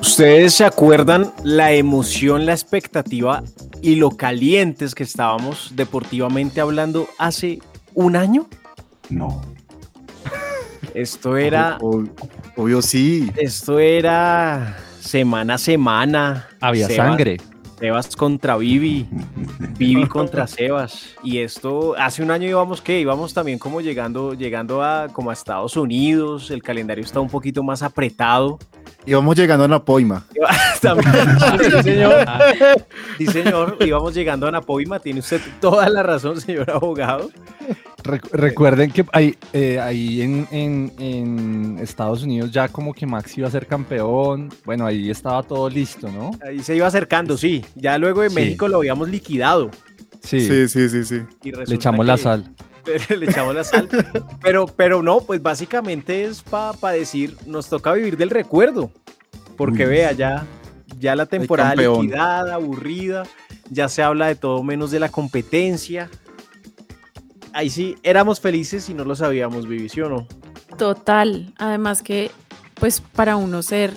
¿Ustedes se acuerdan la emoción, la expectativa y lo calientes que estábamos deportivamente hablando hace un año? No. Esto era. Obvio, obvio sí. Esto era semana a semana. Había Sebas- sangre. Sebas contra Vivi, Vivi contra Sebas. Y esto, hace un año íbamos, ¿qué? Íbamos también como llegando, llegando a, como a Estados Unidos, el calendario está un poquito más apretado. Íbamos llegando a la poima. También, sí, señor. Sí, señor, íbamos llegando a Napoima, tiene usted toda la razón, señor abogado. Recu- recuerden que ahí, eh, ahí en, en- en Estados Unidos ya como que Max iba a ser campeón. Bueno, ahí estaba todo listo, ¿no? Ahí se iba acercando, sí. Ya luego de Sí. México lo habíamos liquidado. Sí, Sí, sí, sí, sí. Y le echamos la sal. le echamos la sal. Pero, pero no, pues básicamente es para decir, nos toca vivir del recuerdo. Porque Uy. vea, ya, ya la temporada liquidada, aburrida, ya se habla de todo menos de la competencia. Ahí sí, éramos felices y no lo sabíamos, Vivi, ¿sí o no? Total. Además que, pues para uno ser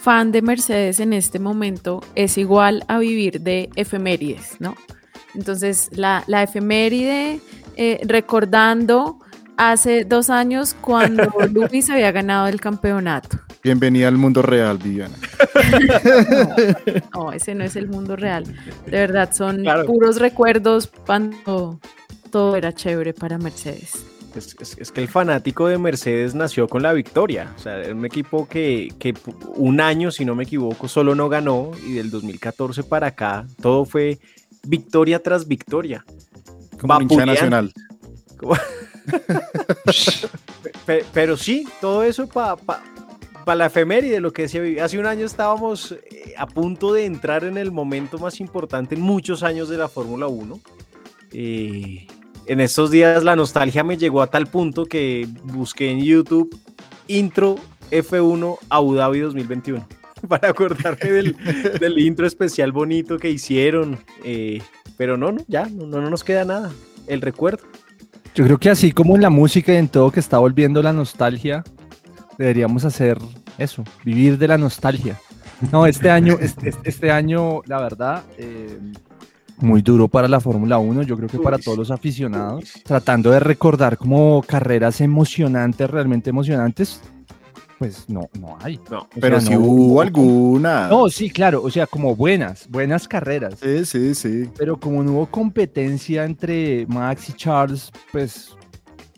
fan de Mercedes en este momento es igual a vivir de efemérides, ¿no? Entonces, la, la efeméride eh, recordando hace dos años cuando Luis había ganado el campeonato. Bienvenida al mundo real, Viviana. No, ese no es el mundo real. De verdad, son Claro. puros recuerdos cuando todo era chévere para Mercedes. Es, es- es que el fanático de Mercedes nació con la victoria. O sea, era un equipo que, que un año, si no me equivoco, solo no ganó y del 2014 para acá todo fue victoria tras victoria. Como hincha nacional. Como- pero sí, todo eso para la efeméride, lo que decía Vivi. Hace un año estábamos eh, a punto de entrar en el momento más importante en muchos años de la Fórmula 1. Eh, en estos días la nostalgia me llegó a tal punto que busqué en YouTube intro F1 Abu Dhabi 2021 para acordarme del, del intro especial bonito que hicieron. eh, pero no, no, ya, no, no nos queda nada. El recuerdo. Yo creo que así como en la música y en todo que está volviendo la nostalgia, deberíamos hacer eso, vivir de la nostalgia. No, este año, este, este año, la verdad, eh, muy duro para la Fórmula 1, yo creo que para todos los aficionados, tratando de recordar como carreras emocionantes, realmente emocionantes, pues no, no hay. No. Pero sea, si no hubo alguna. No, sí, claro, o sea, como buenas, buenas carreras. Sí, sí, sí. Pero como no hubo competencia entre Max y Charles, pues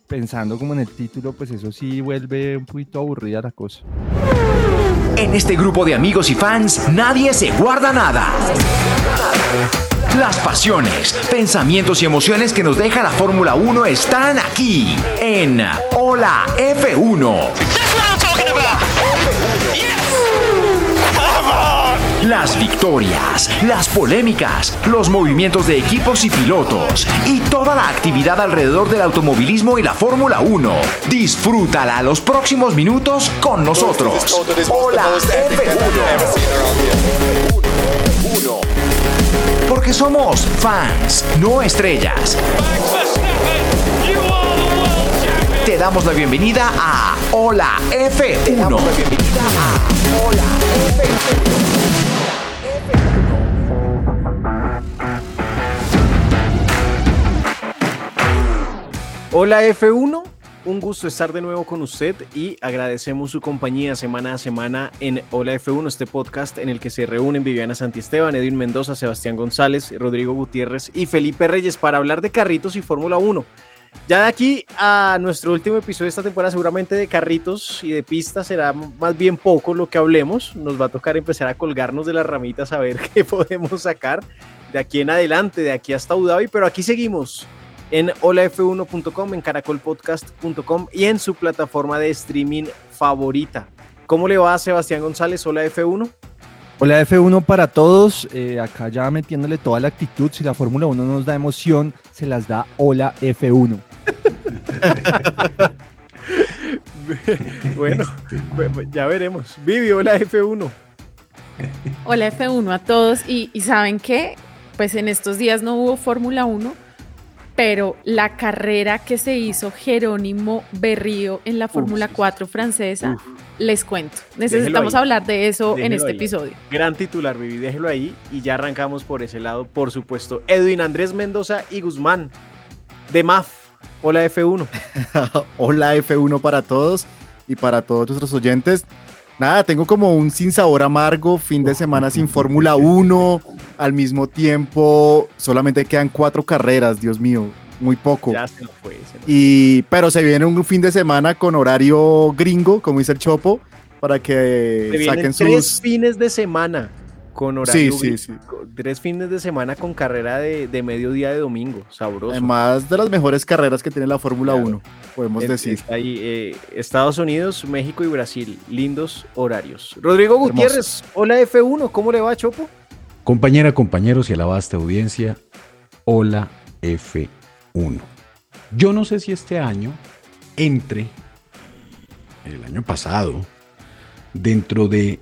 pensando como en el título, pues eso sí vuelve un poquito aburrida la cosa. En este grupo de amigos y fans, nadie se guarda nada. Las pasiones, pensamientos y emociones que nos deja la Fórmula 1 están aquí en Hola F1. Las victorias, las polémicas, los movimientos de equipos y pilotos y toda la actividad alrededor del automovilismo y la Fórmula 1. Disfrútala los próximos minutos con nosotros. Hola F1. Porque somos fans, no estrellas. Te damos la bienvenida a Hola F1. Te damos la bienvenida a Hola F1. Hola F1, un gusto estar de nuevo con usted y agradecemos su compañía semana a semana en Hola F1, este podcast en el que se reúnen Viviana Santiesteban, Edwin Mendoza, Sebastián González, Rodrigo Gutiérrez y Felipe Reyes para hablar de carritos y Fórmula 1. Ya de aquí a nuestro último episodio de esta temporada, seguramente de carritos y de pistas será más bien poco lo que hablemos. Nos va a tocar empezar a colgarnos de las ramitas a ver qué podemos sacar de aquí en adelante, de aquí hasta Abu Dhabi, pero aquí seguimos en holaf1.com, en caracolpodcast.com y en su plataforma de streaming favorita. ¿Cómo le va a Sebastián González? Hola F1. Hola F1 para todos, eh, acá ya metiéndole toda la actitud, si la Fórmula 1 nos da emoción, se las da Hola F1. bueno, ya veremos. Vivi, hola F1. Hola F1 a todos y, y ¿saben qué? Pues en estos días no hubo Fórmula 1, pero la carrera que se hizo Jerónimo Berrío en la Fórmula 4 francesa, les cuento. Necesitamos hablar de eso en este episodio. Gran titular, Vivi, déjelo ahí y ya arrancamos por ese lado, por supuesto. Edwin Andrés Mendoza y Guzmán de MAF. Hola F1. Hola F1 para todos y para todos nuestros oyentes. Nada, tengo como un sinsabor amargo, fin de semana sin Fórmula 1, al mismo tiempo solamente quedan cuatro carreras, Dios mío, muy poco. Ya se lo fue, se lo Y, pero se viene un fin de semana con horario gringo, como dice el Chopo, para que Se saquen tres sus... fines de semana con horario. Sí, sí, gringo. sí. Tres fines de semana con carrera de, de mediodía de domingo. Sabroso. Además de las mejores carreras que tiene la Fórmula Claro. 1, podemos Es- decir. está ahí, eh, Estados Unidos, México y Brasil. Lindos horarios. Rodrigo. Gutiérrez, hola F1, ¿cómo le va, Chopo? Compañera, compañeros y a la vasta audiencia, hola F1. Yo no sé si este año entre, el año pasado, dentro de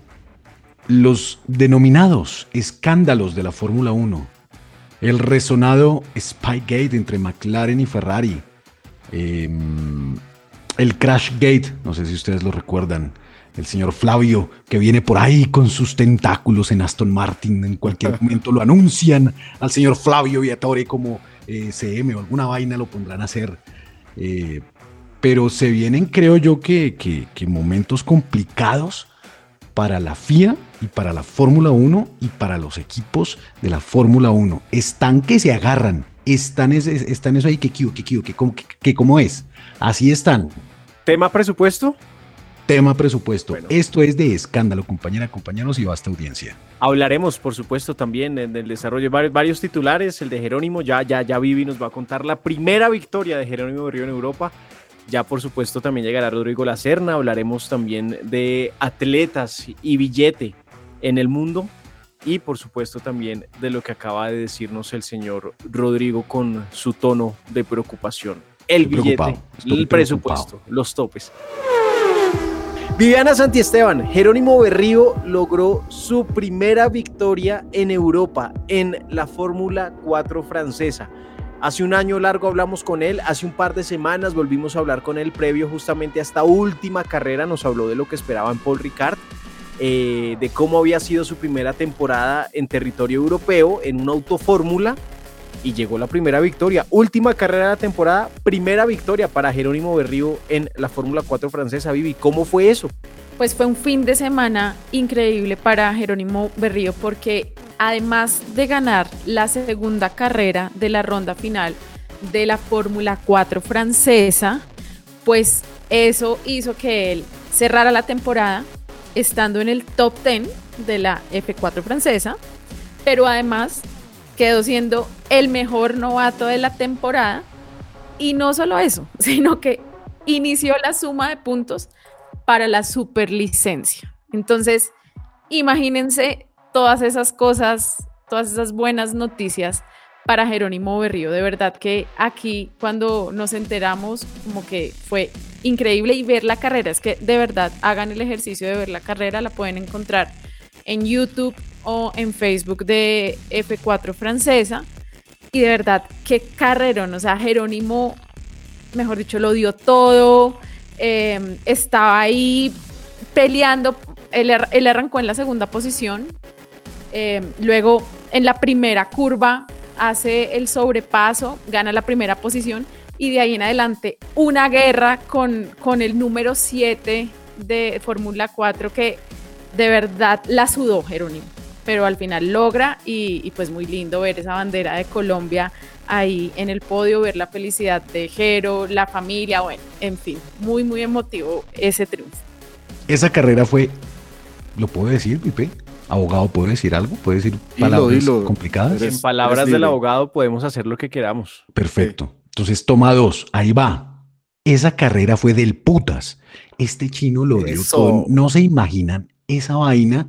los denominados escándalos de la Fórmula 1. El resonado Spygate entre McLaren y Ferrari. em, el Crashgate, no sé si ustedes lo recuerdan. El señor Flavio, que viene por ahí con sus tentáculos en Aston Martin, en cualquier momento lo anuncian al señor Flavio Viatore como eh, CM o alguna vaina lo pondrán a hacer. Eh, pero se vienen, creo yo, que, que- que momentos complicados para la FIA y para la Fórmula 1 y para los equipos de la Fórmula 1. Están que se agarran, están, ese- están eso ahí que que que, que, que cómo es. Así están. Tema presupuesto. Tema presupuesto. Bueno. Esto es de escándalo, compañera, compañeros y vasta audiencia. Hablaremos, por supuesto, también en el desarrollo de varios, varios titulares. El de Jerónimo, ya, ya, ya Vivi nos va a contar la primera victoria de Jerónimo Berrío en Europa. Ya, por supuesto, también llegará Rodrigo Lacerna. Hablaremos también de atletas y billete en el mundo. Y, por supuesto, también de lo que acaba de decirnos el señor Rodrigo con su tono de preocupación. El Estoy billete, el presupuesto, los topes. Viviana Santiesteban, Jerónimo Berrío logró su primera victoria en Europa en la Fórmula 4 francesa. Hace un año largo hablamos con él, hace un par de semanas volvimos a hablar con él previo justamente a esta última carrera, nos habló de lo que esperaba en Paul Ricard, eh, de cómo había sido su primera temporada en territorio europeo en una autofórmula y llegó la primera victoria. Última carrera de la temporada, primera victoria para Jerónimo Berrío en la Fórmula 4 francesa. Vivi, ¿cómo fue eso? Pues fue un fin de semana increíble para Jerónimo Berrío porque además de ganar la segunda carrera de la ronda final de la Fórmula 4 francesa, pues eso hizo que él cerrara la temporada estando en el top 10 de la F4 francesa, pero además quedó siendo el mejor novato de la temporada y no solo eso, sino que inició la suma de puntos para la superlicencia. Entonces, imagínense todas esas cosas, todas esas buenas noticias para Jerónimo Berrío. De verdad que aquí cuando nos enteramos como que fue increíble y ver la carrera, es que de verdad hagan el ejercicio de ver la carrera, la pueden encontrar en YouTube o en Facebook de F4 francesa. Y de verdad, qué carrerón, o sea, Jerónimo, mejor dicho, lo dio todo, eh, estaba ahí peleando, él, ar- él arrancó en la segunda posición, eh, luego en la primera curva hace el sobrepaso, gana la primera posición y de ahí en adelante una guerra con, con el número 7 de Fórmula 4 que de verdad la sudó Jerónimo, pero al final logra y, y, pues muy lindo ver esa bandera de Colombia ahí en el podio, ver la felicidad de Jero, la familia, bueno, en fin, muy, muy emotivo ese triunfo. Esa carrera fue, ¿lo puedo decir, Pipe? Abogado, ¿puede decir algo? ¿Puede decir palabras Dilo, dilo. complicadas? En palabras del abogado podemos hacer lo que queramos. Perfecto. Entonces, toma dos. Ahí va. Esa carrera fue del putas. Este chino lo dio todo. No se imaginan esa vaina.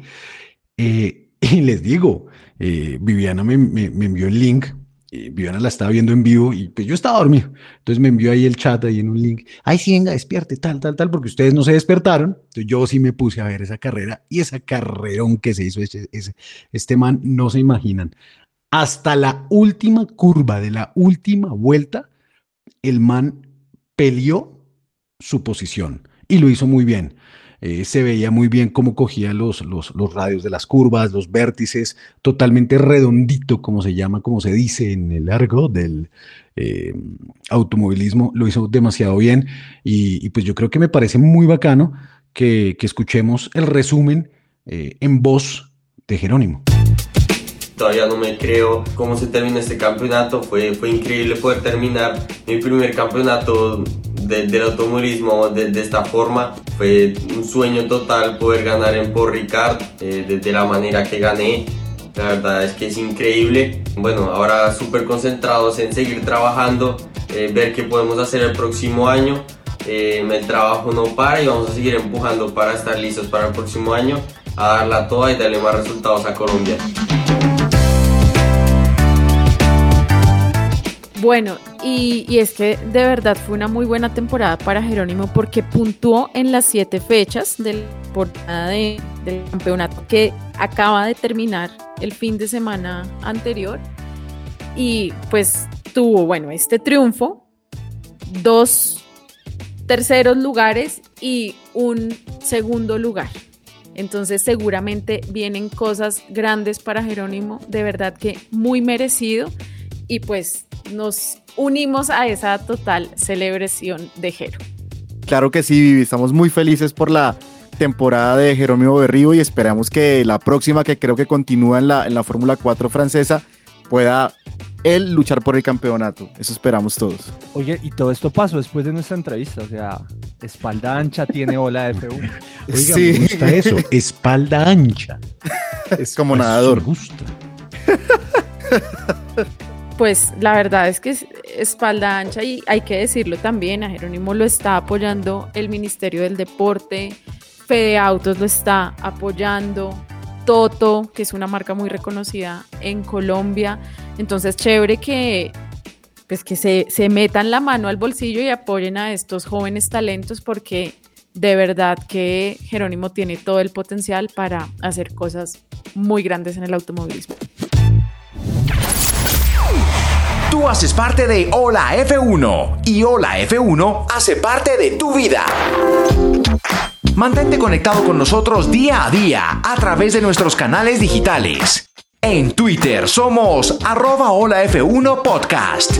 Eh, y les digo, eh, Viviana me, me- envió el link. eh, Viviana la estaba viendo en vivo y pues yo estaba dormido. Entonces me envió ahí el chat, ahí en un link. Ay, sí, venga, despierte, tal, tal, tal, porque ustedes no se despertaron. Entonces yo sí me puse a ver esa carrera y esa carrerón que se hizo ese- ese- este man, no se imaginan. Hasta la última curva de la última vuelta, el man peleó su posición y lo hizo muy bien. Eh, se veía muy bien cómo cogía los, los, los radios de las curvas, los vértices, totalmente redondito, como se llama, como se dice en el argo del eh, automovilismo. Lo hizo demasiado bien y, y pues yo creo que me parece muy bacano que, que escuchemos el resumen eh, en voz de Jerónimo. Todavía no me creo cómo se terminó este campeonato. Fue, fue increíble poder terminar mi primer campeonato de- del automovilismo de, de esta forma. Fue un sueño total poder ganar en Paul Ricard eh, de, de la manera que gané. La verdad es que es increíble. Bueno, ahora súper concentrados en seguir trabajando, eh, ver qué podemos hacer el próximo año. Eh, el trabajo no para y vamos a seguir empujando para estar listos para el próximo año, a darla toda y darle más resultados a Colombia. Bueno, y, es que de verdad fue una muy buena temporada para Jerónimo porque puntuó en las siete fechas de la temporada de- del campeonato que acaba de terminar el fin de semana anterior. Y pues tuvo, bueno, este triunfo, dos terceros lugares y un segundo lugar. Entonces seguramente vienen cosas grandes para Jerónimo, de verdad que muy merecido y pues nos unimos a esa total celebración de Jero. Claro que sí, Vivi. Estamos muy felices por la temporada de Jerónimo Berrío y esperamos que la próxima, que creo que continúa en la, en la Fórmula 4 francesa, pueda él luchar por el campeonato. Eso esperamos todos. Oye, y todo esto pasó después de nuestra entrevista, o sea, espalda ancha tiene ola F1. Oiga, Sí. me gusta eso. Espalda ancha. Es como nadador. me gusta. Pues la verdad es que es espalda ancha y hay que decirlo también, a Jerónimo lo está apoyando el Ministerio del Deporte, Fede Autos lo está apoyando, Toto, que es una marca muy reconocida en Colombia. Entonces, chévere que, pues, que se, se metan la mano al bolsillo y apoyen a estos jóvenes talentos porque de verdad que Jerónimo tiene todo el potencial para hacer cosas muy grandes en el automovilismo. Tú haces parte de Hola F1 y Hola F1 hace parte de tu vida. Mantente conectado con nosotros día a día a través de nuestros canales digitales. En Twitter somos arroba Hola F1 Podcast.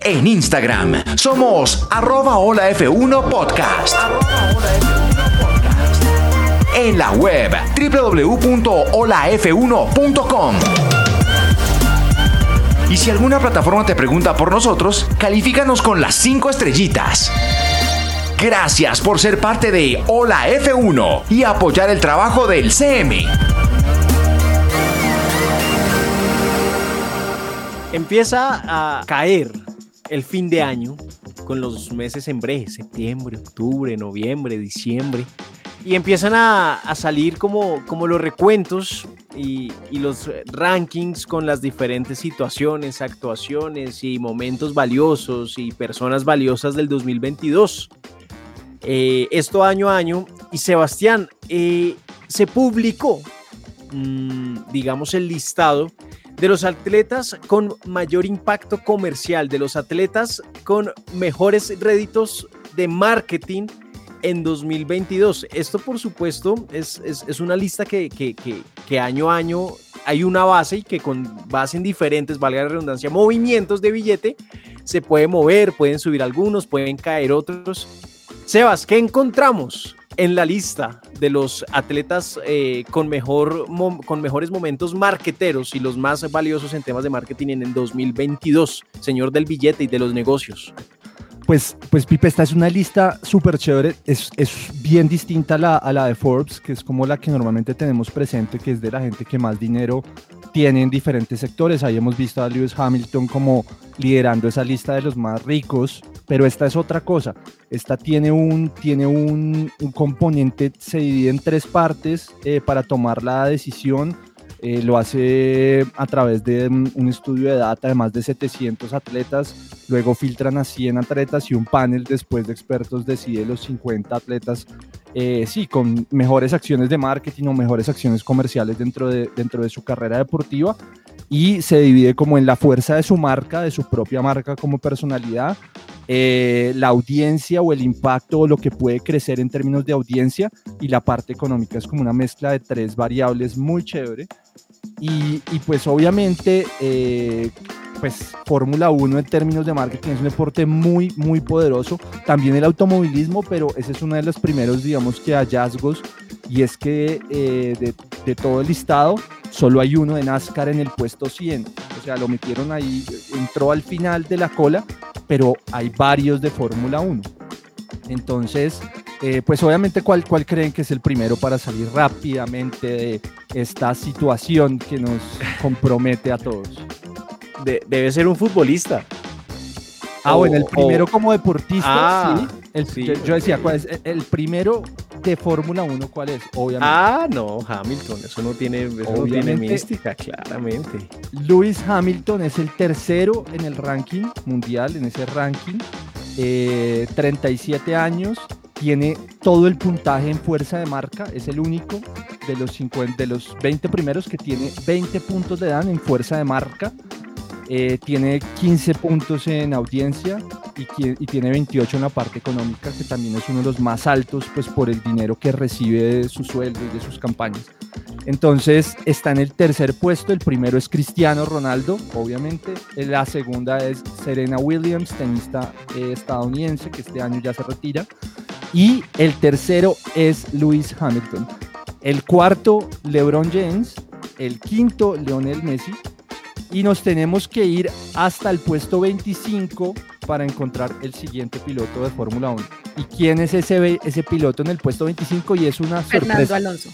En Instagram somos arroba Hola F1 Podcast. En la web www.holaf1.com. Y si alguna plataforma te pregunta por nosotros, califícanos con las 5 estrellitas. Gracias por ser parte de Hola F1 y apoyar el trabajo del CM. Empieza a caer el fin de año con los meses en breve, septiembre, octubre, noviembre, diciembre. Y empiezan a, a salir como, como los recuentos y, y los rankings con las diferentes situaciones, actuaciones y momentos valiosos y personas valiosas del 2022. Eh, esto año a año. Y Sebastián, eh, se publicó, mm, digamos, el listado de los atletas con mayor impacto comercial, de los atletas con mejores réditos de marketing en 2022. Esto, por supuesto, es, es- es una lista que, que- que- que año a año hay una base y que con base en diferentes, valga la redundancia, movimientos de billete, se puede mover, pueden subir algunos, pueden caer otros. Sebas, ¿qué encontramos en la lista de los atletas eh, con, mejor, con mejores momentos marqueteros y los más valiosos en temas de marketing en el 2022, señor del billete y de los negocios? Pues, pues Pipe, esta es una lista súper chévere, es, es, bien distinta a la, a la de Forbes, que es como la que normalmente tenemos presente, que es de la gente que más dinero tiene en diferentes sectores. Ahí hemos visto a Lewis Hamilton como liderando esa lista de los más ricos, pero esta es otra cosa. Esta tiene un, tiene un, un componente, se divide en tres partes eh, para tomar la decisión eh, lo hace a través de un estudio de data de más de 700 atletas, luego filtran a 100 atletas y un panel después de expertos decide los 50 atletas, eh, sí, con mejores acciones de marketing o mejores acciones comerciales dentro de, dentro de su carrera deportiva y se divide como en la fuerza de su marca, de su propia marca como personalidad, eh, la audiencia o el impacto o lo que puede crecer en términos de audiencia y la parte económica. Es como una mezcla de tres variables muy chévere. Y, pues obviamente, eh, pues Fórmula 1 en términos de marketing es un deporte muy, muy poderoso. También el automovilismo, pero ese es uno de los primeros, digamos que hallazgos. Y es que eh, de, todo el listado, solo hay uno de NASCAR en el puesto 100. O sea, lo metieron ahí, entró al final de la cola, pero hay varios de Fórmula 1. Entonces, eh, pues obviamente, ¿cuál, ¿cuál creen que es el primero para salir rápidamente de esta situación que nos compromete a todos? Debe ser un futbolista. Ah, bueno, el primero como deportista, ah, sí. Yo, decía, ¿cuál es? El, primero de Fórmula 1, ¿cuál es? Obviamente. Ah, no, Hamilton, eso no tiene, eso no tiene mística, claramente. Lewis Hamilton es el tercero en el ranking mundial, en ese ranking. 37 eh, años, tiene todo el puntaje en fuerza de marca, es el único de los, 50, de los 20 primeros que tiene 20 puntos de dan en fuerza de marca, eh, tiene 15 puntos en audiencia y, tiene 28 en la parte económica, que también es uno de los más altos pues, por el dinero que recibe de su sueldo y de sus campañas. Entonces está en el tercer puesto, el primero es Cristiano Ronaldo, obviamente, la segunda es Serena Williams, tenista eh, estadounidense que este año ya se retira, y el tercero es Lewis Hamilton. El cuarto, LeBron James. El quinto, Lionel Messi. Y nos tenemos que ir hasta el puesto 25 para encontrar el siguiente piloto de Fórmula 1. ¿Y quién es ese, ese piloto en el puesto 25? Y es una sorpresa. Fernando Alonso.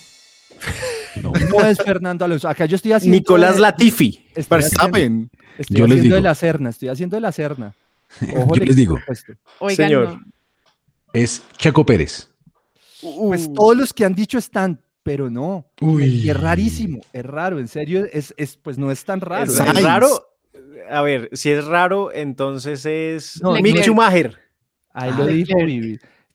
No. es Fernando Alonso. Acá yo estoy haciendo. Nicolás Latifi. Estoy haciendo, estoy haciendo de la Serna. Estoy haciendo de la Serna. Ojo yo les digo. Oigan, Señor es Checo Pérez. Pues todos los que han dicho están, pero no. Uy. Es rarísimo, es raro, en serio, es, es pues no es tan raro. Es, raro. A ver, si es raro, entonces es no, Mick Schumacher. Ahí lo ah, dijo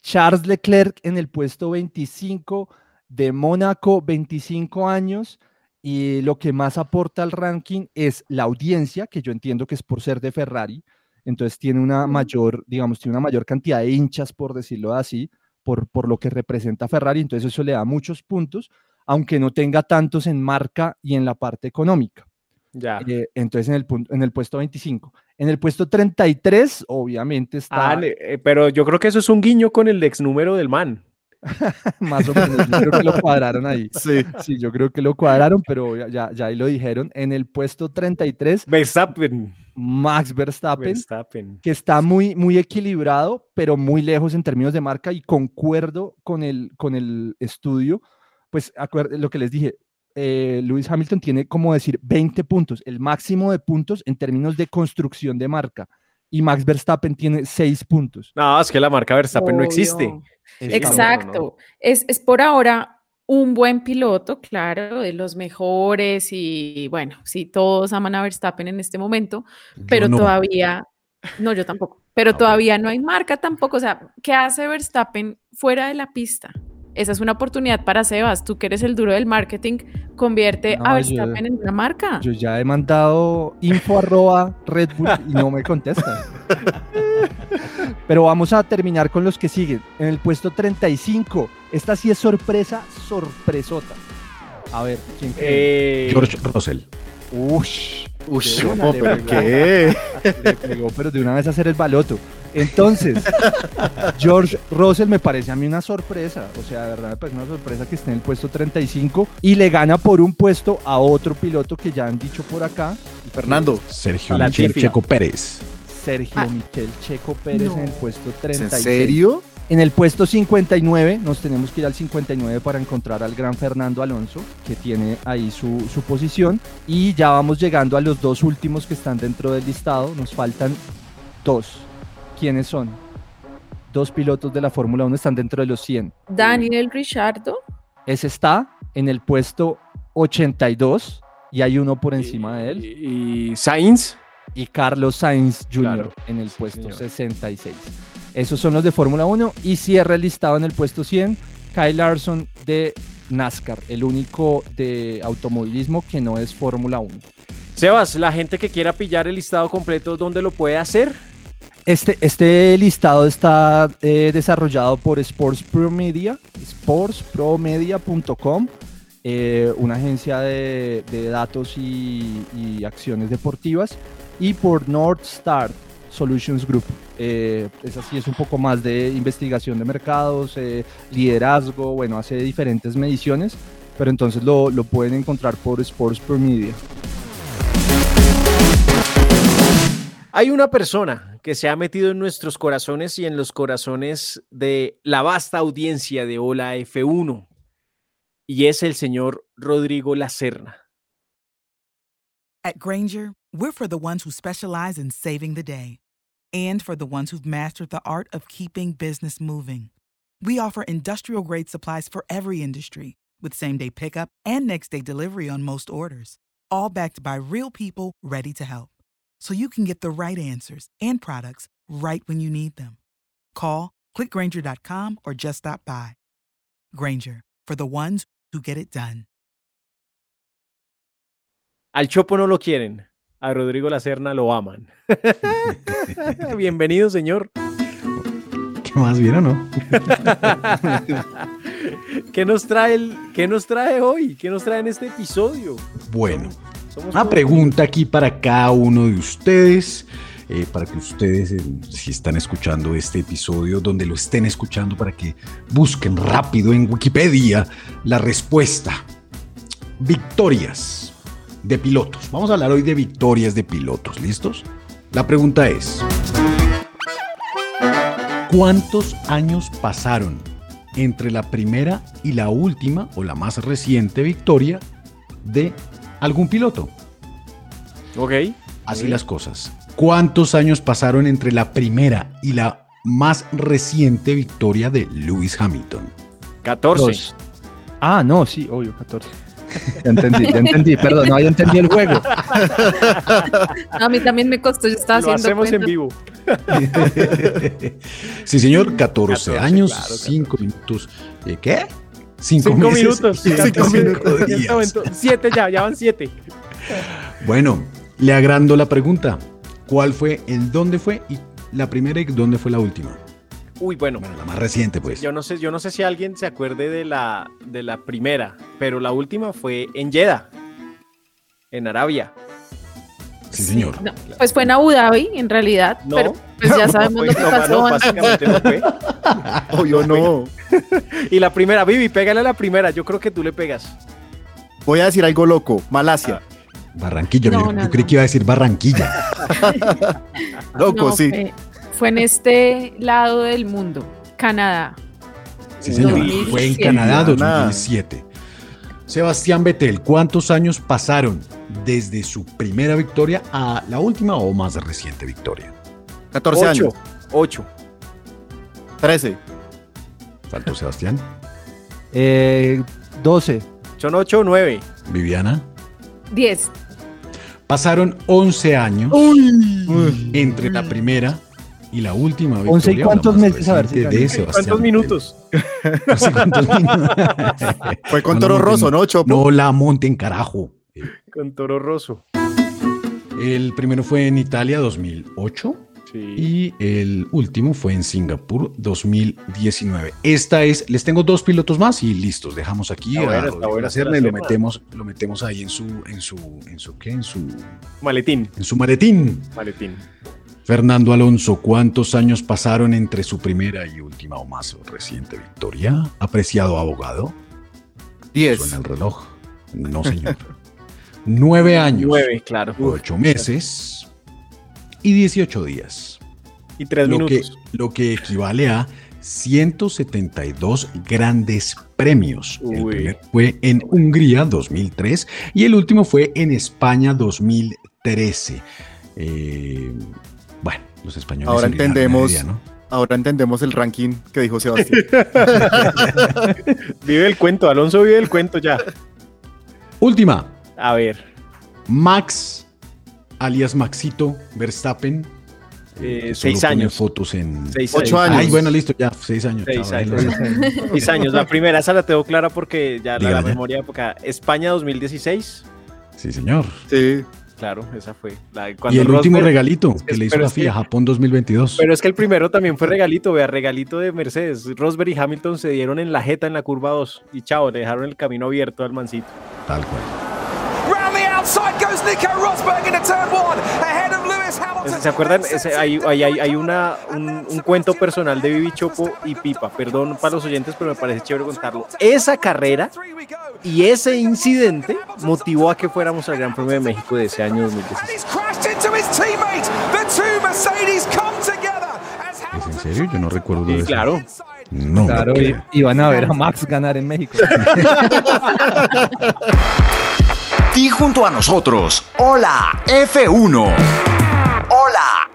Charles Leclerc en el puesto 25 de Mónaco, 25 años. Y lo que más aporta al ranking es la audiencia, que yo entiendo que es por ser de Ferrari entonces tiene una mayor, digamos, tiene una mayor cantidad de hinchas, por decirlo así, por, por lo que representa Ferrari, entonces eso le da muchos puntos, aunque no tenga tantos en marca y en la parte económica. Ya. Eh, entonces en el, punto, en el puesto 25. En el puesto 33, obviamente está... Ah, eh, pero yo creo que eso es un guiño con el ex número del man. Más o menos, yo creo que lo cuadraron ahí. Sí. sí, yo creo que lo cuadraron, pero ya, ya ahí lo dijeron. En el puesto 33, Verstappen. Max Verstappen, que está muy, muy equilibrado, pero muy lejos en términos de marca y concuerdo con el, con el estudio. Pues lo que les dije, eh, Lewis Hamilton tiene como decir 20 puntos, el máximo de puntos en términos de construcción de marca. Y Max Verstappen tiene 6 puntos. No, es que la marca Verstappen no existe. Exacto. Es, es por ahora un buen piloto, claro, de los mejores y bueno, sí, todos aman a Verstappen en este momento, pero todavía, no, yo tampoco, pero todavía no hay marca tampoco, o sea, ¿qué hace Verstappen fuera de la pista? Esa es una oportunidad para Sebas, tú que eres el duro del marketing, convierte a Verstappen en una marca. Yo ya he mandado info arroba Red Bull y no me contesta. Pero vamos a terminar con los que siguen. En el puesto 35, esta sí es sorpresa, sorpresota. A ver, ¿quién cree? Eh, George Russell. Ush, pegó. ¿qué? Le pegó, pero de una vez hacer el baloto. Entonces, George Russell me parece a mí una sorpresa. O sea, de verdad me parece una sorpresa que esté en el puesto 35 y le gana por un puesto a otro piloto que ya han dicho por acá, Fernando, Sergio La Michel. Checo Pérez. Sergio Ah. Michel Checo Pérez No. en el puesto ¿en 36. serio? En el puesto 59, nos tenemos que ir al 59 para encontrar al gran Fernando Alonso, que tiene ahí su, su posición. Y ya vamos llegando a los dos últimos que están dentro del listado. Nos faltan dos. ¿Quiénes son? Dos pilotos de la Fórmula 1 están dentro de los 100. Daniel Richardo. Ese está en el puesto 82 y hay uno por encima de él. Y, y Sainz. y Carlos Sainz Jr. Claro. en el puesto señor. 66. Esos son los de Fórmula 1 y cierra el listado en el puesto 100 Kyle Larson de NASCAR, el único de automovilismo que no es Fórmula 1. Sebas, la gente que quiera pillar el listado completo, ¿dónde lo puede hacer? Este, este listado está eh, desarrollado por Sports Pro Media, sportspromedia.com, eh, una agencia de, de datos y, y acciones deportivas, y por North Star Solutions Group. Eh, esa sí es un poco más de investigación de mercados, eh, liderazgo, bueno, hace diferentes mediciones, pero entonces lo, lo pueden encontrar por Sports Pro Media. Hay una persona que se ha metido en nuestros corazones y en los corazones de la vasta audiencia de Hola F1 y es el señor Rodrigo Lacerna. At Granger, we're for the ones who specialize in saving the day and for the ones who've mastered the art of keeping business moving. We offer industrial grade supplies for every industry with same day pickup and next day delivery on most orders, all backed by real people ready to help. So you can get the right answers and products right when you need them. Call, clickgranger.com, or just stop by. Granger, for the ones who get it done. Al Chopo no lo quieren, a Rodrigo Lacerna lo aman. Bienvenido, señor. ¿Qué más bien o no? ¿Qué nos trae el, qué nos trae hoy? ¿Qué nos trae en este episodio? Bueno, Somos una pregunta aquí para cada uno de ustedes. eh, para que ustedes, eh, si están escuchando este episodio, donde lo estén escuchando, para que busquen rápido en Wikipedia la respuesta. Victorias de pilotos. Vamos a hablar hoy de victorias de pilotos. ¿Listos? La pregunta es, ¿cuántos años pasaron entre la primera y la última o la más reciente victoria de algún piloto? Ok. Así las cosas. ¿Cuántos años pasaron entre la primera y la más reciente victoria de Lewis Hamilton? 14. Dos. Ah, no, sí, obvio, 14. Ya entendí, ya entendí, perdón, no, ya entendí el juego. A mí también me costó, yo estaba Lo haciendo hacemos en vivo. sí, señor, 14, 14, años, claro, 5 minutos. ¿Eh, ¿Qué? 5 Cinco minutos. y Cinco 5 minutos. En este momento, Siete ya, ya van siete. Bueno, le agrando la pregunta. ¿Cuál fue, el dónde fue y la primera y dónde fue la última? Uy, bueno. Bueno, la más reciente, pues. Yo no sé, yo no sé si alguien se acuerde de la, de la primera, pero la última fue en Jeddah, en Arabia. Sí, señor. No, pues fue en Abu Dhabi, en realidad, No. pero pues ya sabemos lo que pasó. antes. básicamente no fue. Obvio no. Y la primera, Vivi, pégale a la primera. Yo creo que tú le pegas. Voy a decir algo loco. Malasia. Barranquilla, No, yo, no, yo creí no. que iba a decir Barranquilla. Loco, No, sí. Fue, fue en este lado del mundo, Canadá. Sí, señor. 2007. Fue en Canadá Canadá. 2007. Sebastián Vettel, ¿cuántos años pasaron desde su primera victoria a la última o más reciente victoria? 14 Ocho. años. Ocho. 13. Faltó Sebastián. Eh, 12. Son ocho o nueve. Viviana. 10. Pasaron 11 años entre la primera y la última victoria. 11 y cuántos meses, a ver, sí, de sí. Sebastián ¿Cuántos Vettel. minutos? No sé. Fue con No, Toro Rosso, no, ¿no, Chopo? No la monten, carajo. Con Toro Rosso. El primero fue en Italia 2008, Y el último fue en Singapur 2019. Esta es, les tengo dos pilotos más y listos. Dejamos aquí Está a Lacerna y este lo metemos, lo metemos ahí en su, en su, en su qué, en su, Maletín. en su maletín. Maletín. Fernando Alonso, ¿cuántos años pasaron entre su primera y última o más reciente victoria? Apreciado abogado. 10. Suena el reloj. No, señor. Nueve años. Nueve, claro. Ocho meses y 18 días. Y tres lo que, minutos. lo que equivale a 172 grandes premios. El primer fue en Hungría 2003 y el último fue en España 2013. Eh, bueno, los españoles. Ahora entendemos, Media, ¿no? ahora entendemos el ranking que dijo Sebastián. Vive el cuento, Alonso vive el cuento ya. Última, A ver. Max, alias Maxito Verstappen. Eh, que seis años. fotos en. Seis Ocho años. Ay, bueno, listo, ya, seis años. Seis chao, años. Seis años. La primera, esa la tengo clara porque ya la, memoria de época. España 2016. Sí, señor. Sí. Claro, esa fue. La, Y cuando el último Rosberg- regalito que le hizo la es que- FIA, Japón 2022. Pero es que el primero también fue regalito, vea, regalito de Mercedes. Rosberg y Hamilton se dieron en la jeta en la curva 2 y chao, le dejaron el camino abierto al mancito. Tal cual. Round the outside goes Nico Rosberg into turn one, ahead of Lewis Hamilton. ¿Se acuerdan? Hay, hay, hay- hay una, un, un cuento personal de Vivi Chopo y Pipa. Perdón para los oyentes, pero me parece chévere contarlo. Esa carrera y ese incidente motivó a que fuéramos al Gran Premio de México de ese año 2016. He's crashed into his teammate. The two Mercedes come together as ¿Es en serio? Yo no recuerdo de Sí, eso. claro. No. Claro, y, y van a ver a Max ganar en México. Di junto a nosotros, hola F1.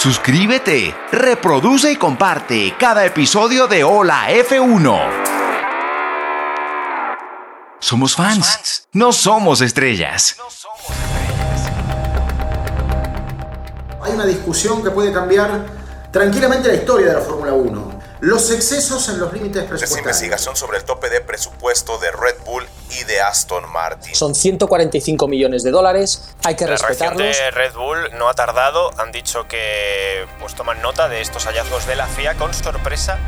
Suscríbete, reproduce y comparte cada episodio de Hola F1. Somos fans, no somos estrellas. Hay una discusión que puede cambiar tranquilamente la historia de la Fórmula 1. Los excesos en los límites Esta presupuestarios. investigación sobre el tope de presupuesto de Red Bull y de Aston Martin. Son 145 millones de dólares, hay que La respetarlos. de Red Bull no ha tardado, han dicho que pues toman nota de estos hallazgos de la FIA con sorpresa.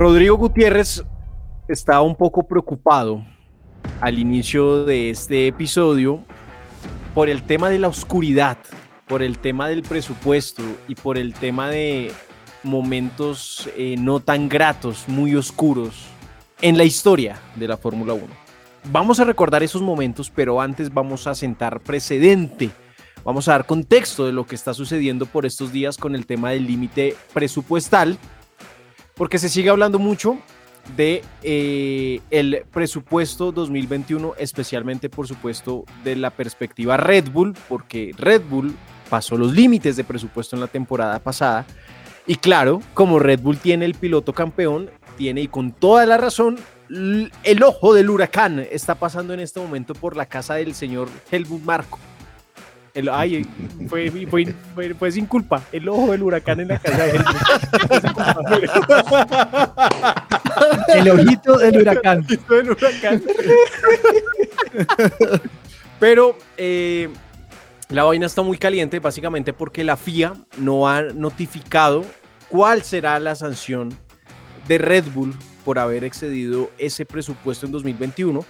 Rodrigo Gutiérrez estaba un poco preocupado al inicio de este episodio por el tema de la oscuridad, por el tema del presupuesto y por el tema de momentos eh, no tan gratos, muy oscuros en la historia de la Fórmula 1. Vamos a recordar esos momentos, pero antes vamos a sentar precedente. Vamos a dar contexto de lo que está sucediendo por estos días con el tema del límite presupuestal porque se sigue hablando mucho de eh, el presupuesto 2021, especialmente por supuesto de la perspectiva Red Bull, porque Red Bull pasó los límites de presupuesto en la temporada pasada. Y claro, como Red Bull tiene el piloto campeón, tiene y con toda la razón, el ojo del huracán está pasando en este momento por la casa del señor Helmut Marco. El, ay, fue, fue, fue- fue sin culpa. El ojo del huracán en la casa de Helmut. El ojito del huracán. El ojito del huracán. Pero eh, la vaina está muy caliente, básicamente porque la FIA no ha notificado cuál será la sanción de Red Bull por haber excedido ese presupuesto en 2021.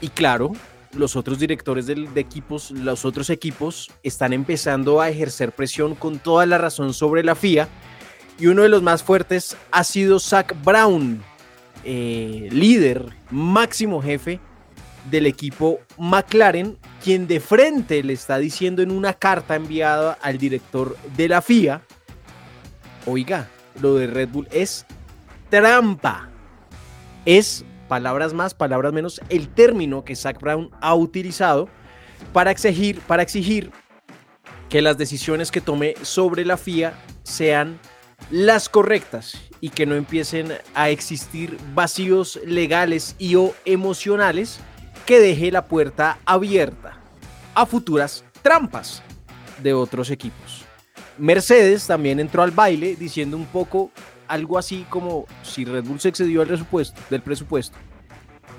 Y claro, los otros directores de equipos, los otros equipos están empezando a ejercer presión con toda la razón sobre la FIA. Y uno de los más fuertes ha sido Zach Brown, eh, líder, máximo jefe del equipo McLaren, quien de frente le está diciendo en una carta enviada al director de la FIA, oiga, lo de Red Bull es trampa. Es, palabras más, palabras menos, el término que Zach Brown ha utilizado para exigir, para exigir que las decisiones que tome sobre la FIA sean las correctas y que no empiecen a existir vacíos legales y o emocionales que deje la puerta abierta a futuras trampas de otros equipos. Mercedes también entró al baile diciendo un poco algo así como si Red Bull se excedió del presupuesto,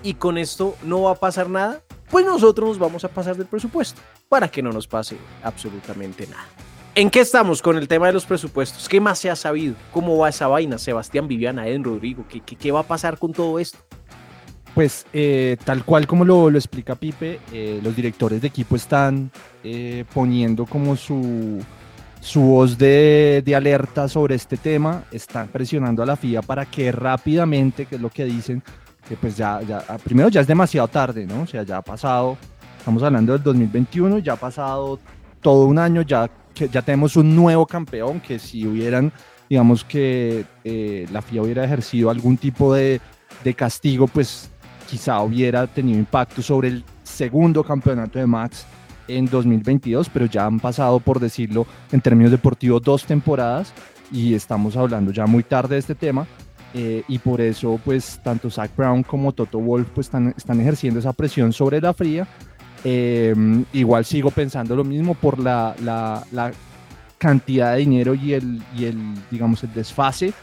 y con esto no va a pasar nada, pues nosotros nos vamos a pasar del presupuesto para que no nos pase absolutamente nada. ¿En qué estamos con el tema de los presupuestos? ¿Qué más se ha sabido? ¿Cómo va esa vaina? Sebastián, Viviana, Eden, Rodrigo, ¿qué, qué, qué va a pasar con todo esto? Pues eh, tal cual como lo, explica Pipe, eh, los directores de equipo están eh, poniendo como su, su voz de, de, alerta sobre este tema, están presionando a la FIA para que rápidamente, que es lo que dicen, que pues ya, ya, ah, primero ya es demasiado tarde, ¿no? O sea, ya ha pasado, estamos hablando del 2021, ya ha pasado todo un año, ya, que, ya tenemos un nuevo campeón, que si hubieran, digamos que eh, la FIA hubiera ejercido algún tipo de, de castigo, pues quizá hubiera tenido impacto sobre el segundo campeonato de Max en 2022, pero ya han pasado, por decirlo, en términos deportivos, dos temporadas y estamos hablando ya muy tarde de este tema. Eh, y por eso, pues, tanto Zach Brown como Toto Wolf pues, están, están ejerciendo esa presión sobre la fría. Eh, igual sigo pensando lo mismo por la, la, la cantidad de dinero y el, y el digamos, el desfase.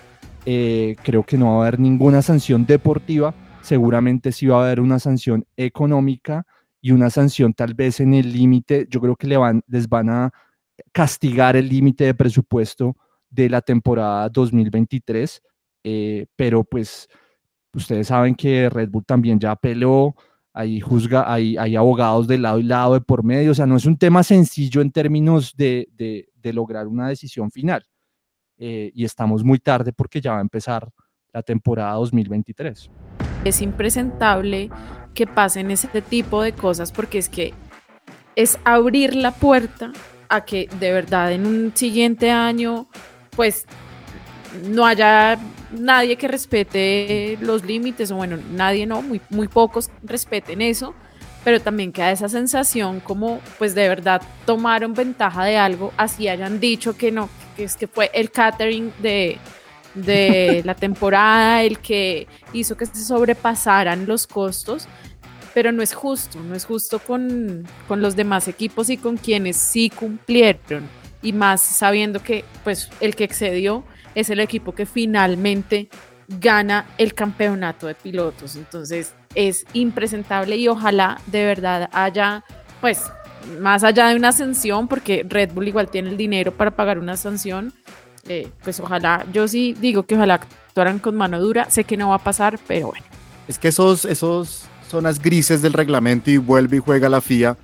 Eh, creo que no va a haber ninguna sanción deportiva. Seguramente sí va a haber una sanción económica y una sanción tal vez en el límite. Yo creo que le van, les van a castigar el límite de presupuesto de la temporada 2023 eh, pero pues ustedes saben que Red Bull también ya apeló, hay, juzga, hay, hay abogados de lado y lado de por medio, o sea, no es un tema sencillo en términos de, de, de lograr una decisión final. Eh, y estamos muy tarde porque ya va a empezar la temporada 2023. Es impresentable que pasen ese tipo de cosas porque es que es abrir la puerta a que de verdad en un siguiente año pues no haya nadie que respete los límites, o bueno, nadie no, muy, muy pocos respeten eso, pero también queda esa sensación como pues de verdad tomaron ventaja de algo, así hayan dicho que no, que es que fue el catering de, de la temporada el que hizo que se sobrepasaran los costos, pero no es justo, no es justo con, con los demás equipos y con quienes sí cumplieron, y más sabiendo que pues el que excedió es el equipo que finalmente gana el campeonato de pilotos. Entonces es impresentable y ojalá de verdad haya, pues, más allá de una sanción, porque Red Bull igual tiene el dinero para pagar una sanción, eh, pues ojalá, yo sí digo que ojalá actuaran con mano dura, sé que no va a pasar, pero bueno. Es que esos, esos zonas grises del reglamento y vuelve y juega la FIA,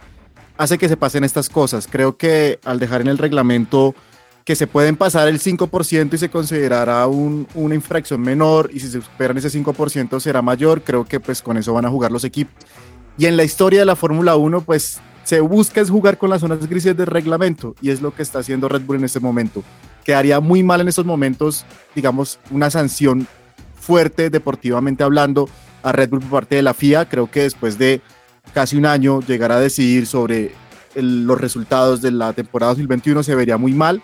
hace que se pasen estas cosas. Creo que al dejar en el reglamento que se pueden pasar el 5% y se considerará un, una infracción menor y si se superan ese 5% será mayor, creo que pues con eso van a jugar los equipos. Y en la historia de la Fórmula 1 pues se busca es jugar con las zonas grises del reglamento y es lo que está haciendo Red Bull en este momento. Quedaría muy mal en estos momentos, digamos, una sanción fuerte deportivamente hablando a Red Bull por parte de la FIA. Creo que después de casi un año llegar a decidir sobre los resultados de la temporada 2021 se vería muy mal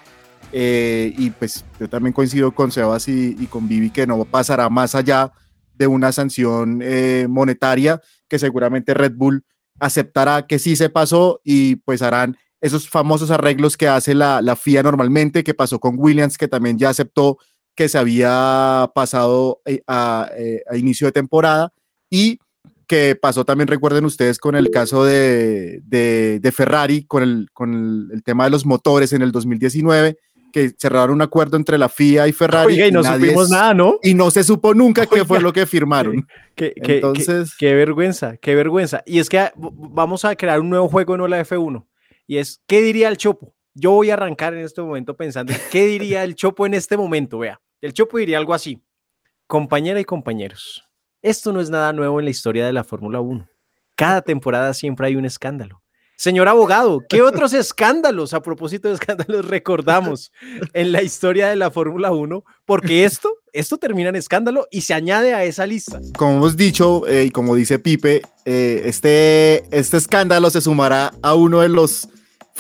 eh, y pues yo también coincido con Sebas y, y, con Vivi que no pasará más allá de una sanción eh, monetaria que seguramente Red Bull aceptará que sí se pasó y pues harán esos famosos arreglos que hace la, la FIA normalmente, que pasó con Williams, que también ya aceptó que se había pasado eh, a, a, a inicio de temporada y que pasó también, recuerden ustedes, con el caso de, de, de Ferrari, con, el, con el, el, tema de los motores en el 2019, que cerraron un acuerdo entre la FIA y Ferrari. Oiga, y no supimos es, nada, ¿no? Y no se supo nunca Oiga, qué fue lo que firmaron. Qué, qué, Entonces... Qué, qué, vergüenza, qué vergüenza. Y es que vamos a crear un nuevo juego en la F1. Y es, ¿qué diría el Chopo? Yo voy a arrancar en este momento pensando, ¿qué diría el Chopo en este momento? Vea, el Chopo diría algo así. Compañera y compañeros, esto no es nada nuevo en la historia de la Fórmula 1. Cada temporada siempre hay un escándalo. Señor abogado, ¿qué otros escándalos, a propósito de escándalos, recordamos en la historia de la Fórmula 1? Porque esto, esto termina en escándalo y se añade a esa lista. Como hemos dicho, eh, y como dice Pipe, eh, este, este escándalo se sumará a uno de los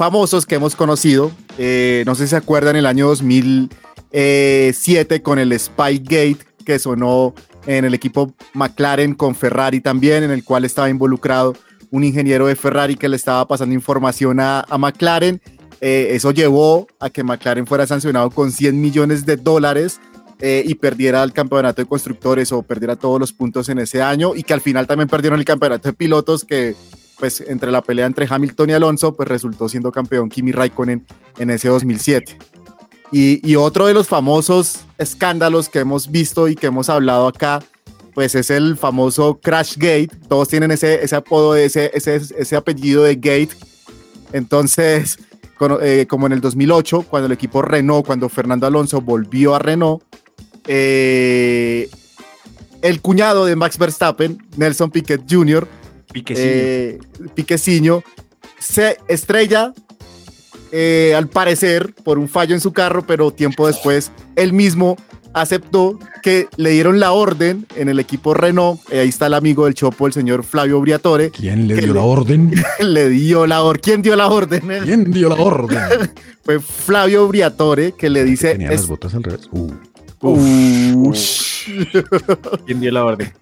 famosos que hemos conocido. Eh, no sé si se acuerdan, el año 2000 Eh, siete con el Spygate que sonó en el equipo McLaren con Ferrari también, en el cual estaba involucrado un ingeniero de Ferrari que le estaba pasando información a, a McLaren. Eh, eso llevó a que McLaren fuera sancionado con 100 millones de dólares eh, y perdiera el campeonato de constructores o perdiera todos los puntos en ese año y que al final también perdieron el campeonato de pilotos que pues entre la pelea entre Hamilton y Alonso pues resultó siendo campeón Kimi Raikkonen en ese 2007. Y, y otro de los famosos escándalos que hemos visto y que hemos hablado acá pues es el famoso Crash Gate. Todos tienen ese, ese apodo, ese, ese, ese apellido de Gate. Entonces, eh, como en el 2008, cuando el equipo Renault, cuando Fernando Alonso volvió a Renault, eh, el cuñado de Max Verstappen, Nelson Piquet Jr., eh, Piqueciño, se estrella, eh, al parecer, por un fallo en su carro, pero tiempo después, él mismo aceptó que le dieron la orden en el equipo Renault. ahí está el amigo del Chopo, el señor Flavio Briatore. ¿Quién le dio la orden? le dio la orden. ¿Quién dio la orden? ¿Quién dio la orden? Fue Flavio Briatore que le dice. Tenía las botas al revés. Uh. ¿Quién dio la orden?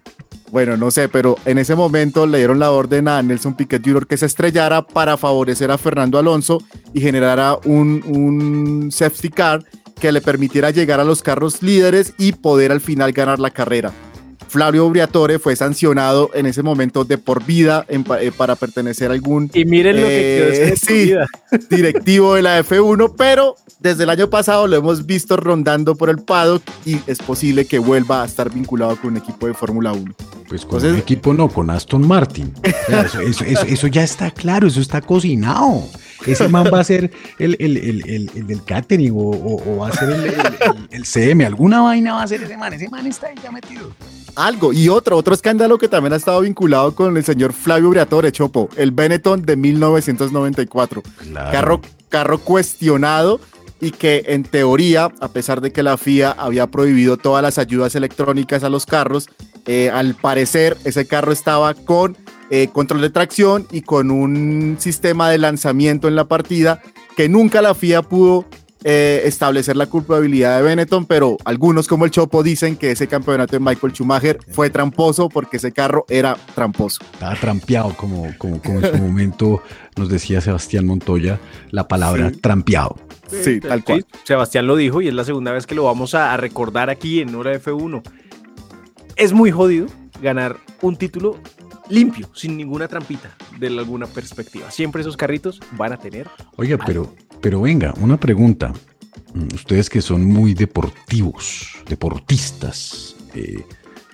Bueno, no sé, pero en ese momento le dieron la orden a Nelson Piquet Jr. que se estrellara para favorecer a Fernando Alonso y generara un, un safety car que le permitiera llegar a los carros líderes y poder al final ganar la carrera. Flavio Briatore fue sancionado en ese momento de por vida en, eh, para pertenecer a algún y miren lo que eh, sí, directivo de la F1, pero desde el año pasado lo hemos visto rondando por el paddock y es posible que vuelva a estar vinculado con un equipo de Fórmula 1. Pues con Entonces, un equipo no, con Aston Martin. Eso, eso, eso, eso, ya está claro, eso está cocinado. Ese man va a ser el, el, el, el del catering o, o, va a ser el, CM, alguna vaina va a ser ese man, ese man está ahí ya metido. Algo, y otro, otro escándalo que también ha estado vinculado con el señor Flavio Briatore Chopo, el Benetton de 1994. Claro. Carro, carro cuestionado y que en teoría, a pesar de que la FIA había prohibido todas las ayudas electrónicas a los carros, eh, al parecer ese carro estaba con eh, control de tracción y con un sistema de lanzamiento en la partida que nunca la FIA pudo eh, establecer la culpabilidad de Benetton, pero algunos como el Chopo dicen que ese campeonato de Michael Schumacher fue tramposo porque ese carro era tramposo. Estaba trampeado, como, como, como en su momento nos decía Sebastián Montoya, la palabra sí. trampeado. Sí, tal cual. Sí, Sebastián lo dijo y es la segunda vez que lo vamos a, a recordar aquí en Hora F1. Es muy jodido ganar un título limpio, sin ninguna trampita de alguna perspectiva. Siempre esos carritos van a tener. Oiga, pero, pero venga, una pregunta. Mm, ustedes que son muy deportivos, deportistas, eh,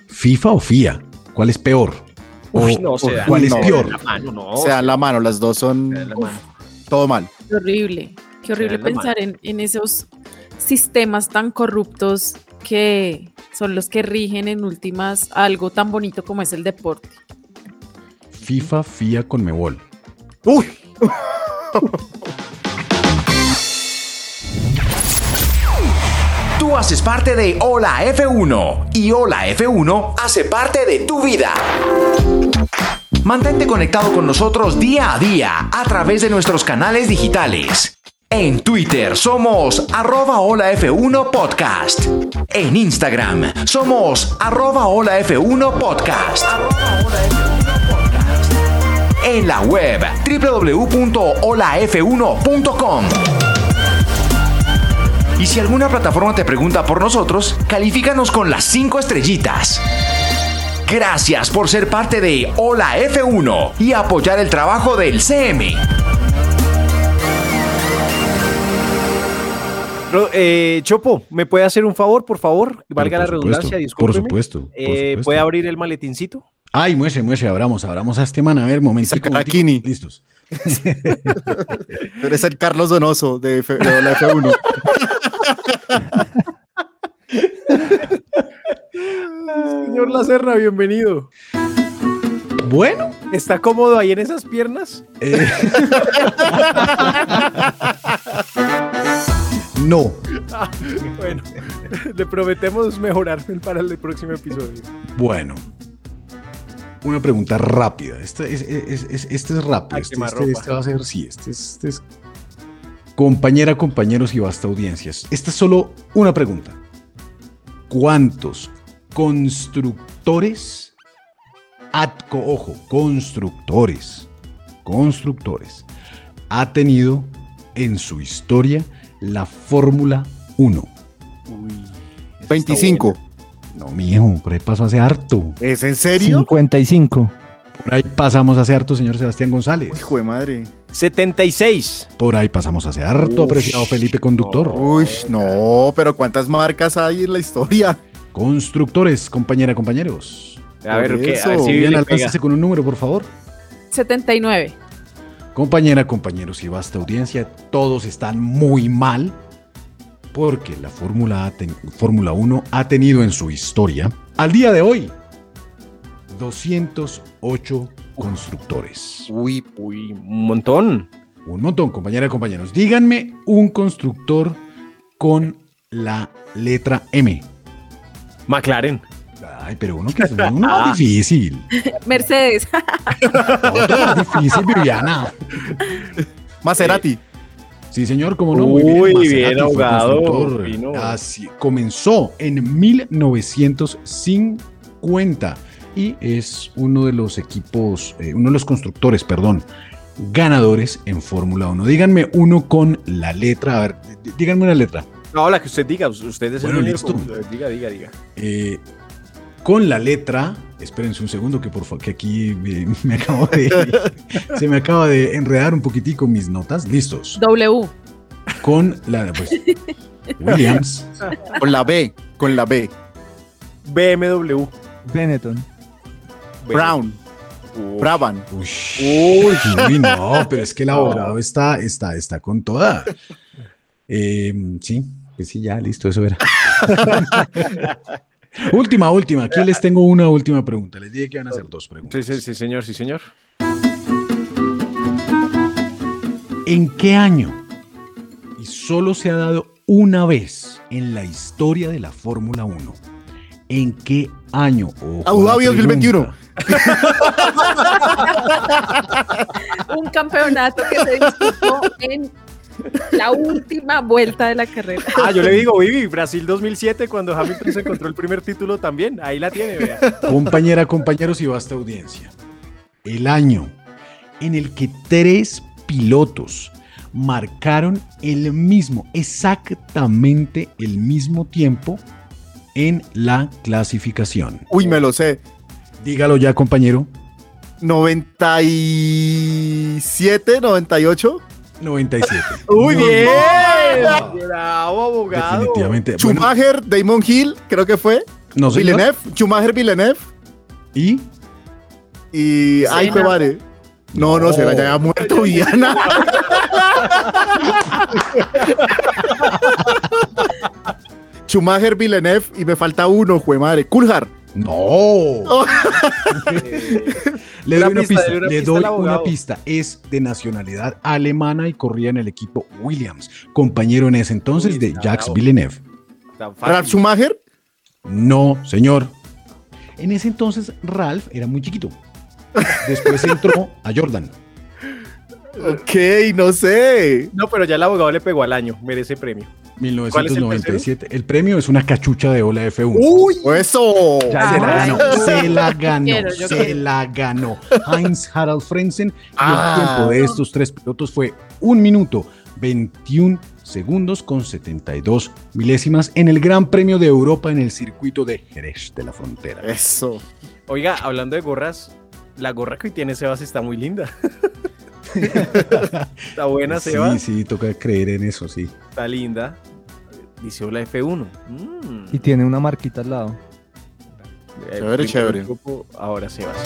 ¿FIFA o FIA? ¿Cuál es peor? Uy, no, o sea, ¿Cuál es peor? La mano, no, o sea, la mano, las dos son todo mal. Qué horrible, qué horrible pensar en, en esos sistemas tan corruptos que son los que rigen en últimas algo tan bonito como es el deporte. FIFA, FIA, Conmebol. ¡Uy! Tú haces parte de Hola F1 y Hola F1 hace parte de tu vida. Mantente conectado con nosotros día a día a través de nuestros canales digitales. En Twitter somos arroba hola F1 podcast. En Instagram somos arroba hola F1 podcast. En la web www.holaf1.com. Y si alguna plataforma te pregunta por nosotros, califícanos con las 5 estrellitas. Gracias por ser parte de Hola F1 y apoyar el trabajo del CM. Eh, Chopo, ¿me puede hacer un favor, por favor? Valga la redundancia, discúlpeme. Por supuesto. Por eh, supuesto. ¿Puede abrir el maletincito? Ay, muese, muese, abramos, abramos a este man. A ver, momento. Kini. Listos. Eres el Carlos Donoso de, F de la F1. Señor Lacerra, bienvenido. Bueno. ¿Está cómodo ahí en esas piernas? Eh. no. Ah, bueno, le prometemos mejorar para el próximo episodio. Bueno. Una pregunta rápida. Este es, es, es, este es rápido. Este, este, este, va a ser, sí, este es, este es Compañera, compañeros y vasta audiencias. Esta es solo una pregunta. ¿Cuántos constructores, atco, ojo, constructores, constructores, ha tenido en su historia la Fórmula 1? 25. No, mijo, por ahí pasó hace harto. ¿Es en serio? 55. Por ahí pasamos hace harto, señor Sebastián González. Hijo de madre. 76. Por ahí pasamos hace harto, apreciado Felipe Conductor. Uy, no, pero ¿cuántas marcas hay en la historia? Constructores, compañera, compañeros. A ver, ¿qué? A eso. ver si láncese con un número, por favor. 79. Compañera, compañeros y vasta audiencia, todos están muy mal porque la Fórmula, A ten- Fórmula 1 ha tenido en su historia, al día de hoy, 208 constructores. Uy, uy, un montón. Un montón, compañera, compañeros. Díganme un constructor con la letra M. McLaren. Ay, pero uno que es uno más difícil. Mercedes. Otro más difícil, Viviana. Maserati. Sí, señor, como no. Uy, Maserati bien fue ahogado. Así, comenzó en 1950 y es uno de los equipos, eh, uno de los constructores, perdón, ganadores en Fórmula 1. Díganme uno con la letra, a ver, dí- díganme una letra. No, la que usted diga, usted es Bueno, el único. Diga, diga, diga. Eh, con la letra, espérense un segundo que por que aquí me, me acabo de, se me acaba de enredar un poquitico mis notas. Listos. W. Con la, pues, Williams. Con la B. Con la B. BMW. Benetton. Brown. Brabham. Uy, uy, no, pero es que el abogado está, está, está con toda. Eh, sí, pues sí, ya, listo, eso era. última, última. Aquí les tengo una última pregunta. Les dije que van a hacer dos preguntas. Sí, sí, sí, señor, sí, señor. ¿En qué año? Y solo se ha dado una vez en la historia de la Fórmula 1. ¿En qué año? Abu Dhabi 2021. Un campeonato que se disputó en la última vuelta de la carrera. Ah, yo le digo, Vivi, Brasil 2007, cuando Hamilton se encontró el primer título también. Ahí la tiene, vea. Compañera, compañeros y vasta audiencia. El año en el que tres pilotos marcaron el mismo, exactamente el mismo tiempo en la clasificación. Uy, me lo sé. Dígalo ya, compañero. 97, 98. 97. Uy, Muy bien. Bravo, abogado. Definitivamente. Bueno, Schumacher, Damon Hill, creo que fue. no, señor. Villeneuve, Schumacher, Villeneuve. ¿Y? Y. Ay, vale. No, no, será ya había muerto Viana. Schumacher, Villeneuve y me falta uno, jue madre. Coulthard. No. Le Una doy una pista, le doy una pista. Es de nacionalidad alemana y corría en el equipo Williams, compañero en ese entonces Uy, de Jacques bravo. Villeneuve. Ralf Schumacher. No, señor. En ese entonces Ralph era muy chiquito. Después entró a Jordan. Ok, no sé. No, pero ya el abogado le pegó al año. Merece premio. ¿Cuál es el 1997. El, premio es una cachucha de ola F1. Uy, eso. Ya se la Ay. ganó, se la ganó, Quiero, se quiero. la ganó. Heinz Harald Frenzen. Y Ah. el tiempo de estos tres pilotos fue un minuto 21 segundos con 72 milésimas en el Gran Premio de Europa en el circuito de Jerez de la Frontera. Eso. Oiga, hablando de gorras, la gorra que hoy tiene Sebas está muy linda. está buena, Sí, Sebas. sí, toca creer en eso, sí. Está linda. Dice la F1. Mm. Y tiene una marquita al lado. El Chévere, chévere. grupo, ahora Sebas.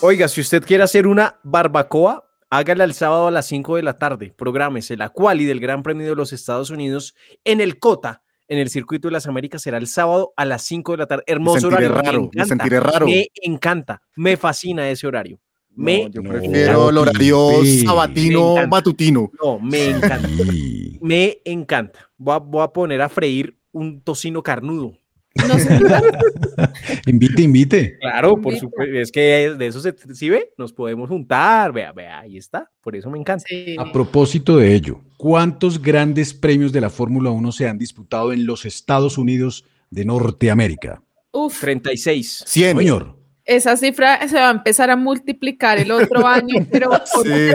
Oiga, si usted quiere hacer una barbacoa, hágala el sábado a las 5 de la tarde. Prográmese la quali del Gran Premio de los Estados Unidos en el COTA, en el Circuito de las Américas. Será el sábado a las 5 de la tarde. Hermoso sentiré horario. raro, me me encanta. sentiré raro. Me encanta. Me fascina ese horario. Me, yo no. prefiero el horario Sí. Me sabatino encanta. matutino. no, me encanta. Sí. Me encanta. Voy a, voy a poner a freír un tocino carnudo. No sé. invite, invite. Claro, por supuesto. Es que de eso se, ¿sí ve? Nos podemos juntar. Vea, vea, ahí está. Por eso me encanta. A propósito de ello, ¿cuántos grandes premios de la Fórmula 1 se han disputado en los Estados Unidos de Norteamérica? Uf, 36. 100. Señor. esa cifra se va a empezar a multiplicar el otro año, pero por Sí.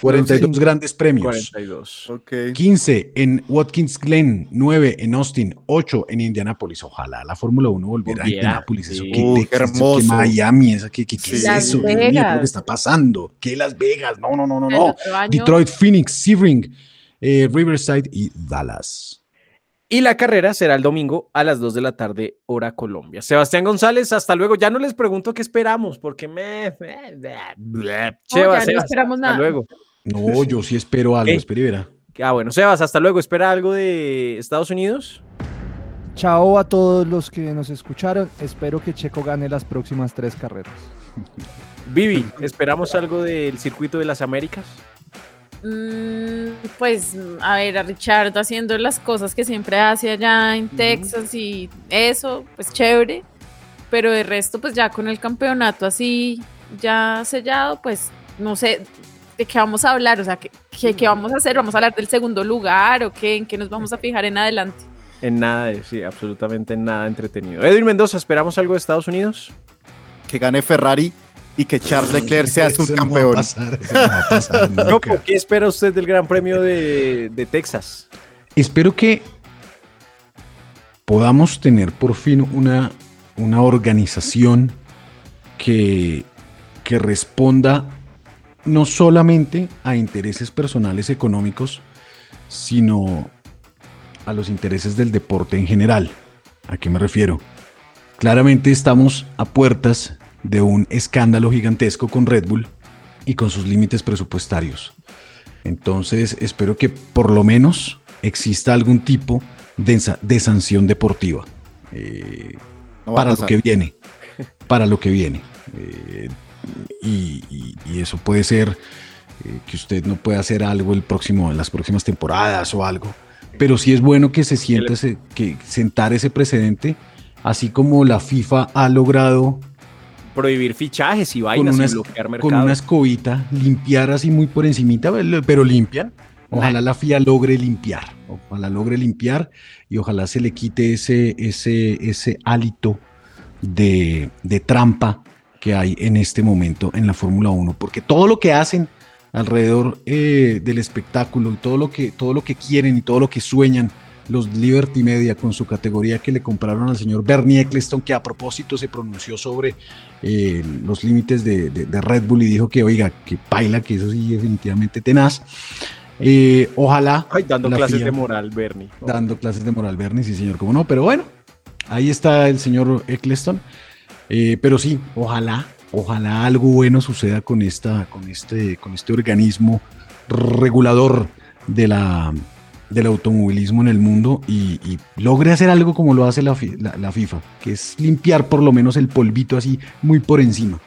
Tres. 42 grandes premios. 42. Ok. 15 en Watkins Glen, 9 en Austin, 8 en Indianápolis. Ojalá la Fórmula 1 volviera a Volviera, Indianápolis. Eso sí. que, Texas, qué eso que hermoso. Miami, esa, que, que- ¿qué es Las eso? Dios mío, ¿qué es Vegas. lo que está pasando? ¿Qué Las Vegas? No, no, no, no, El no. otro año- Detroit, Phoenix, Sebring, eh, Riverside y Dallas. Y la carrera será el domingo a las 2 de la tarde, hora Colombia. Sebastián González, hasta luego. Ya no les pregunto qué esperamos, porque me. me-. No, Sebas, esperamos hasta nada. luego. No, yo sí espero algo, ¿Qué? espere y verá. Ah, bueno, Sebas, hasta luego. ¿Espera algo de Estados Unidos? Chao a todos los que nos escucharon. Espero que Checo gane las próximas tres carreras. Vivi, ¿esperamos algo del circuito de las Américas? Mm, pues, a ver, a Richard haciendo las cosas que siempre hace allá en Texas y eso, pues chévere. Pero de resto, pues ya con el campeonato así, ya sellado, pues no sé de qué vamos a hablar, o sea, ¿qué, qué, qué vamos a hacer? ¿Vamos a hablar del segundo lugar o qué? ¿En qué nos vamos a fijar en adelante? En nada, de- sí, absolutamente en nada entretenido. Edwin Mendoza, ¿esperamos algo de Estados Unidos? Que gane Ferrari y que Charles Leclerc sea subcampeón. no. No, ¿Qué espera usted del Gran Premio de, de Texas? Espero que podamos tener por fin una, una organización que, que responda no solamente a intereses personales económicos, sino a los intereses del deporte en general. ¿A qué me refiero? Claramente estamos a puertas de un escándalo gigantesco con Red Bull y con sus límites presupuestarios. Entonces espero que por lo menos exista algún tipo de, sa- de sanción deportiva eh, No para lo que viene. Para lo que viene. Eh, y, y- y eso puede ser eh, que usted no pueda hacer algo el próximo, en las próximas temporadas o algo. Pero sí es bueno que se sienta ese- que sentar ese precedente, así como la FIFA ha logrado Prohibir fichajes y con vainas una, y bloquear con una escobita, limpiar así muy por encimita, pero limpian. Ojalá la FIA logre limpiar, ojalá logre limpiar y ojalá se le quite ese, ese, ese hálito de, de trampa que hay en este momento en la Fórmula 1, porque todo lo que hacen alrededor eh, del espectáculo y todo lo, que, todo lo que quieren y todo lo que sueñan los Liberty Media con su categoría que le compraron al señor Bernie Eccleston, que a propósito se pronunció sobre eh, los límites de, de- de Red Bull y dijo que, oiga, que paila, que eso sí definitivamente tenaz. Eh, ojalá. Ay, dando la clases FIA de moral, Bernie. Dando clases de moral, Bernie, sí, señor, cómo no. Pero bueno, ahí está el señor Eccleston. Eh, pero sí, ojalá, ojalá algo bueno suceda con, esta, con, este, con este organismo regulador de la, del automovilismo en el mundo y, y logre hacer algo como lo hace la- la FIFA, que es limpiar por lo menos el polvito así muy por encima.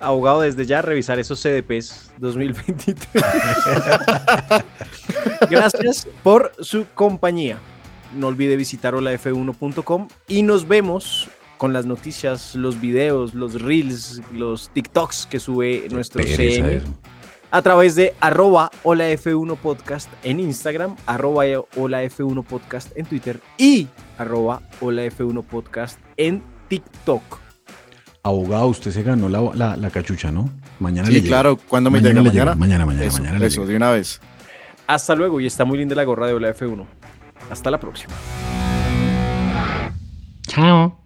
Abogado, desde ya revisar esos CDPs 2023. Gracias por su compañía. No olvide visitar holaf1.com y nos vemos con las noticias, los videos, los reels, los TikToks que sube nuestro CM a través de arroba holaf1 podcast en Instagram, arroba holaf1 podcast en Twitter y arroba holaf1 podcast en TikTok. Abogado, usted se ganó la, la- la cachucha, ¿no? Mañana Sí, le claro. ¿Cuándo me Mañana llega? le llega, ¿Mañana? Mañana, mañana, Eso, mañana eso, de una vez. Hasta luego y está muy linda la gorra de holaf1. Hasta la próxima. Chao.